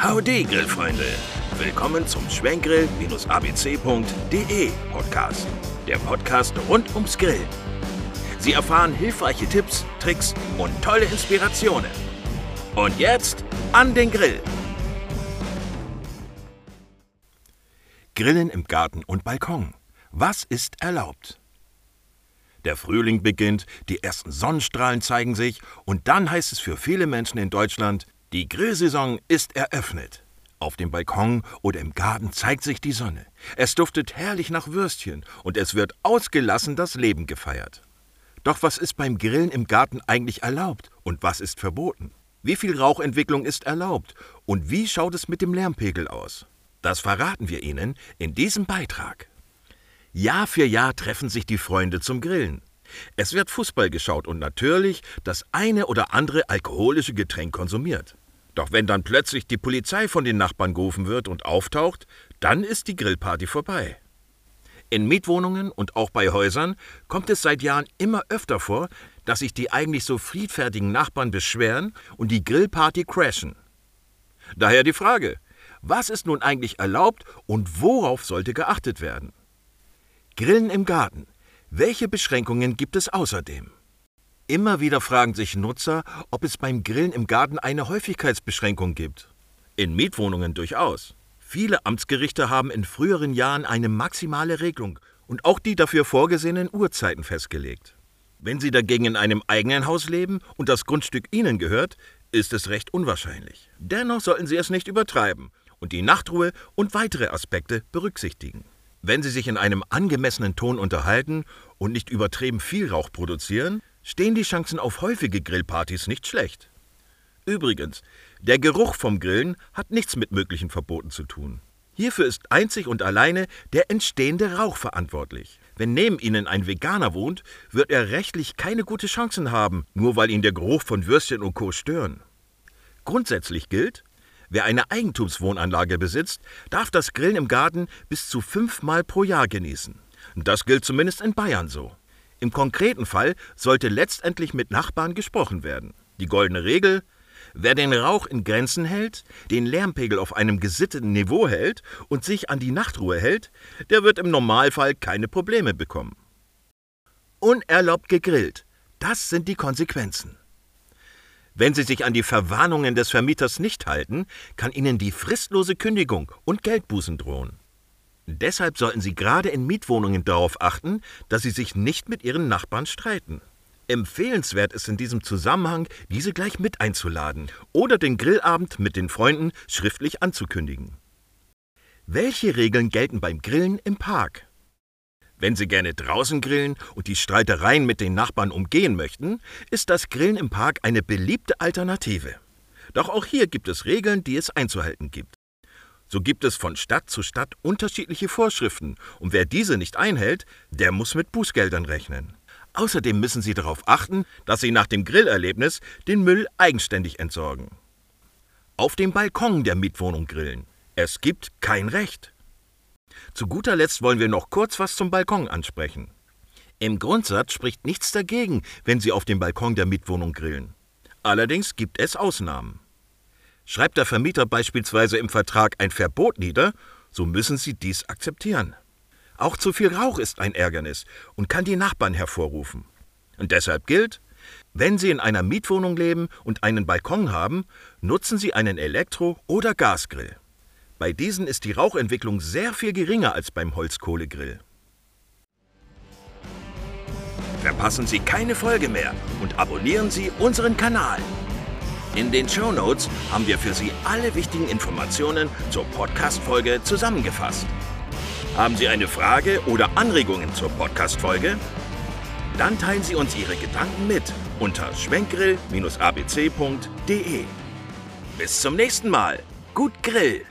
Howdy, Grillfreunde! Willkommen zum Schwenkgrill-abc.de Podcast. Der Podcast rund ums Grillen. Sie erfahren hilfreiche Tipps, Tricks und tolle Inspirationen. Und jetzt an den Grill! Grillen im Garten und Balkon. Was ist erlaubt? Der Frühling beginnt, die ersten Sonnenstrahlen zeigen sich und dann heißt es für viele Menschen in Deutschland, die Grillsaison ist eröffnet. Auf dem Balkon oder im Garten zeigt sich die Sonne. Es duftet herrlich nach Würstchen und es wird ausgelassen das Leben gefeiert. Doch was ist beim Grillen im Garten eigentlich erlaubt und was ist verboten? Wie viel Rauchentwicklung ist erlaubt und wie schaut es mit dem Lärmpegel aus? Das verraten wir Ihnen in diesem Beitrag. Jahr für Jahr treffen sich die Freunde zum Grillen. Es wird Fußball geschaut und natürlich das eine oder andere alkoholische Getränk konsumiert. Doch wenn dann plötzlich die Polizei von den Nachbarn gerufen wird und auftaucht, dann ist die Grillparty vorbei. In Mietwohnungen und auch bei Häusern kommt es seit Jahren immer öfter vor, dass sich die eigentlich so friedfertigen Nachbarn beschweren und die Grillparty crashen. Daher die Frage, was ist nun eigentlich erlaubt und worauf sollte geachtet werden? Grillen im Garten. Welche Beschränkungen gibt es außerdem? Immer wieder fragen sich Nutzer, ob es beim Grillen im Garten eine Häufigkeitsbeschränkung gibt. In Mietwohnungen durchaus. Viele Amtsgerichte haben in früheren Jahren eine maximale Regelung und auch die dafür vorgesehenen Uhrzeiten festgelegt. Wenn Sie dagegen in einem eigenen Haus leben und das Grundstück Ihnen gehört, ist es recht unwahrscheinlich. Dennoch sollten Sie es nicht übertreiben und die Nachtruhe und weitere Aspekte berücksichtigen. Wenn Sie sich in einem angemessenen Ton unterhalten und nicht übertrieben viel Rauch produzieren, stehen die Chancen auf häufige Grillpartys nicht schlecht. Übrigens, der Geruch vom Grillen hat nichts mit möglichen Verboten zu tun. Hierfür ist einzig und alleine der entstehende Rauch verantwortlich. Wenn neben Ihnen ein Veganer wohnt, wird er rechtlich keine gute Chancen haben, nur weil ihn der Geruch von Würstchen und Co. stören. Grundsätzlich gilt, Wer eine Eigentumswohnanlage besitzt, darf das Grillen im Garten bis zu fünfmal pro Jahr genießen. Das gilt zumindest in Bayern so. Im konkreten Fall sollte letztendlich mit Nachbarn gesprochen werden. Die goldene Regel Wer den Rauch in Grenzen hält, den Lärmpegel auf einem gesitteten Niveau hält und sich an die Nachtruhe hält, der wird im Normalfall keine Probleme bekommen. Unerlaubt gegrillt. Das sind die Konsequenzen. Wenn Sie sich an die Verwarnungen des Vermieters nicht halten, kann Ihnen die fristlose Kündigung und Geldbußen drohen. Deshalb sollten Sie gerade in Mietwohnungen darauf achten, dass Sie sich nicht mit Ihren Nachbarn streiten. Empfehlenswert ist in diesem Zusammenhang, diese gleich mit einzuladen oder den Grillabend mit den Freunden schriftlich anzukündigen. Welche Regeln gelten beim Grillen im Park? Wenn Sie gerne draußen grillen und die Streitereien mit den Nachbarn umgehen möchten, ist das Grillen im Park eine beliebte Alternative. Doch auch hier gibt es Regeln, die es einzuhalten gibt. So gibt es von Stadt zu Stadt unterschiedliche Vorschriften, und wer diese nicht einhält, der muss mit Bußgeldern rechnen. Außerdem müssen Sie darauf achten, dass Sie nach dem Grillerlebnis den Müll eigenständig entsorgen. Auf dem Balkon der Mietwohnung grillen. Es gibt kein Recht. Zu guter Letzt wollen wir noch kurz was zum Balkon ansprechen. Im Grundsatz spricht nichts dagegen, wenn Sie auf dem Balkon der Mietwohnung grillen. Allerdings gibt es Ausnahmen. Schreibt der Vermieter beispielsweise im Vertrag ein Verbot nieder, so müssen Sie dies akzeptieren. Auch zu viel Rauch ist ein Ärgernis und kann die Nachbarn hervorrufen. Und deshalb gilt, wenn Sie in einer Mietwohnung leben und einen Balkon haben, nutzen Sie einen Elektro- oder Gasgrill. Bei diesen ist die Rauchentwicklung sehr viel geringer als beim Holzkohlegrill. Verpassen Sie keine Folge mehr und abonnieren Sie unseren Kanal. In den Show Notes haben wir für Sie alle wichtigen Informationen zur Podcast-Folge zusammengefasst. Haben Sie eine Frage oder Anregungen zur Podcast-Folge? Dann teilen Sie uns Ihre Gedanken mit unter schwenkgrill-abc.de. Bis zum nächsten Mal. Gut Grill!